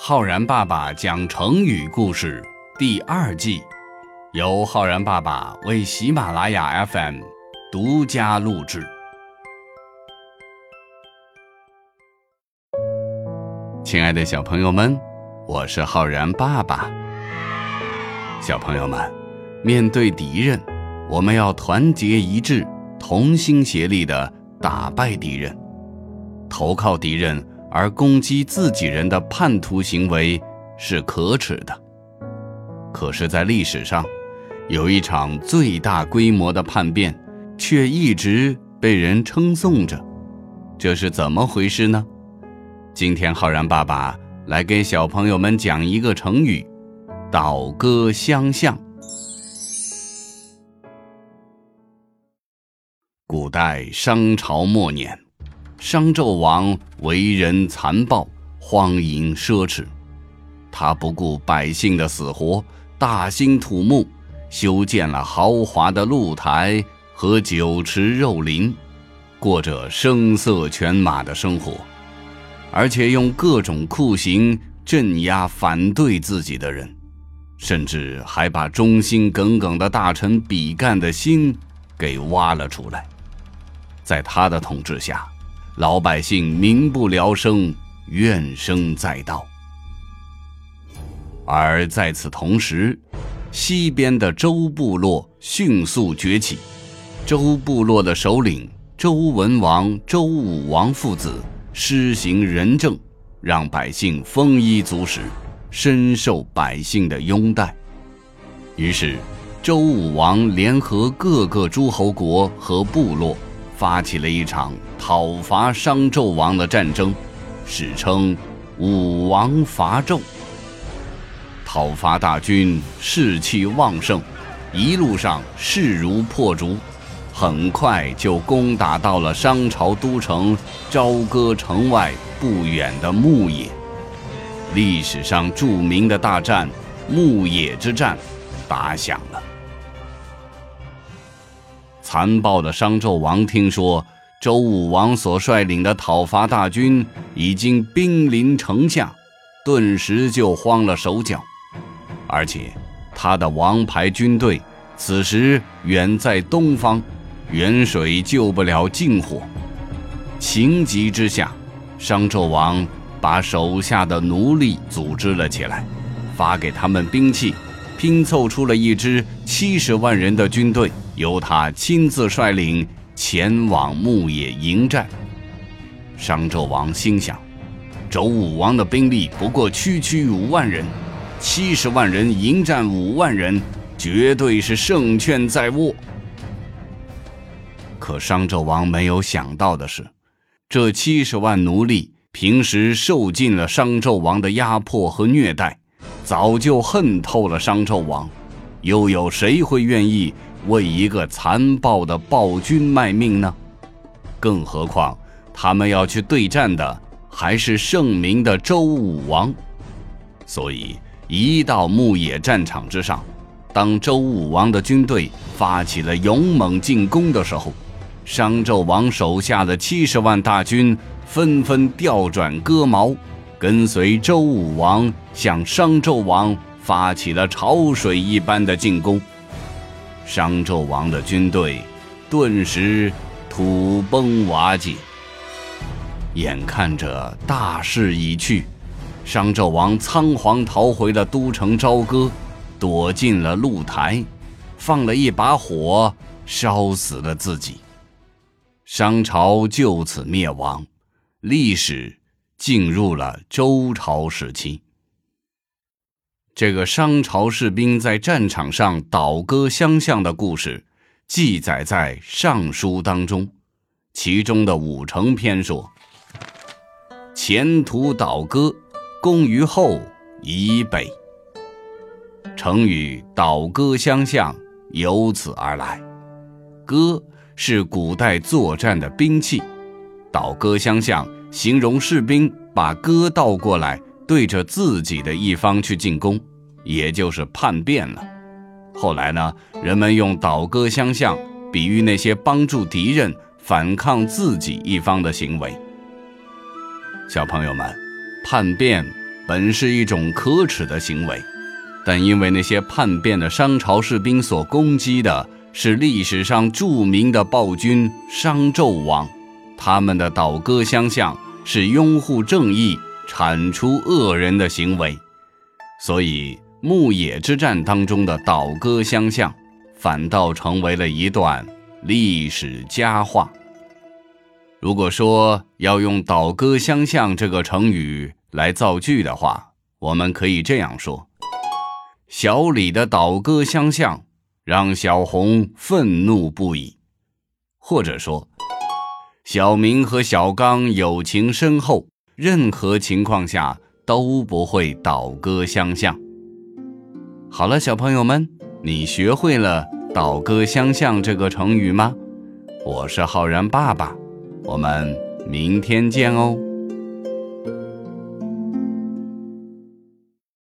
浩然爸爸讲成语故事第二季，由浩然爸爸为喜马拉雅 FM 独家录制。亲爱的小朋友们，我是浩然爸爸。小朋友们，面对敌人，我们要团结一致，同心协力的打败敌人。投靠敌人而攻击自己人的叛徒行为是可耻的。可是，在历史上，有一场最大规模的叛变，却一直被人称颂着，这是怎么回事呢？今天，浩然爸爸来给小朋友们讲一个成语：倒戈相向。古代商朝末年。商纣王为人残暴、荒淫奢侈，他不顾百姓的死活，大兴土木，修建了豪华的露台和酒池肉林，过着声色犬马的生活，而且用各种酷刑镇压反对自己的人，甚至还把忠心耿耿的大臣比干的心给挖了出来。在他的统治下。老百姓民不聊生，怨声载道。而在此同时，西边的周部落迅速崛起。周部落的首领周文王、周武王父子施行仁政，让百姓丰衣足食，深受百姓的拥戴。于是，周武王联合各个诸侯国和部落。发起了一场讨伐商纣王的战争，史称武王伐纣。讨伐大军士气旺盛，一路上势如破竹，很快就攻打到了商朝都城朝歌城外不远的牧野。历史上著名的大战牧野之战打响了。残暴的商纣王听说周武王所率领的讨伐大军已经兵临城下，顿时就慌了手脚。而且，他的王牌军队此时远在东方，远水救不了近火。情急之下，商纣王把手下的奴隶组织了起来，发给他们兵器，拼凑出了一支七十万人的军队。由他亲自率领前往牧野迎战。商纣王心想：周武王的兵力不过区区五万人，七十万人迎战五万人，绝对是胜券在握。可商纣王没有想到的是，这七十万奴隶平时受尽了商纣王的压迫和虐待，早就恨透了商纣王，又有谁会愿意？为一个残暴的暴君卖命呢？更何况他们要去对战的还是盛名的周武王。所以，一到牧野战场之上，当周武王的军队发起了勇猛进攻的时候，商纣王手下的七十万大军纷纷调转戈矛，跟随周武王向商纣王发起了潮水一般的进攻。商纣王的军队顿时土崩瓦解。眼看着大势已去，商纣王仓皇逃回了都城朝歌，躲进了露台，放了一把火，烧死了自己。商朝就此灭亡，历史进入了周朝时期。这个商朝士兵在战场上倒戈相向的故事，记载在《尚书》当中。其中的五成篇说：“前途倒戈，攻于后以北。”成语“倒戈相向”由此而来。戈是古代作战的兵器，倒戈相向形容士兵把戈倒过来。对着自己的一方去进攻，也就是叛变了。后来呢，人们用倒戈相向比喻那些帮助敌人反抗自己一方的行为。小朋友们，叛变本是一种可耻的行为，但因为那些叛变的商朝士兵所攻击的是历史上著名的暴君商纣王，他们的倒戈相向是拥护正义、铲除恶人的行为，所以牧野之战当中的倒戈相向，反倒成为了一段历史佳话。如果说要用“倒戈相向”这个成语来造句的话，我们可以这样说：小李的倒戈相向让小红愤怒不已，或者说小明和小刚友情深厚，任何情况下都不会倒戈相向。好了，小朋友们，你学会了“倒戈相向”这个成语吗？我是浩然爸爸。我们明天见哦。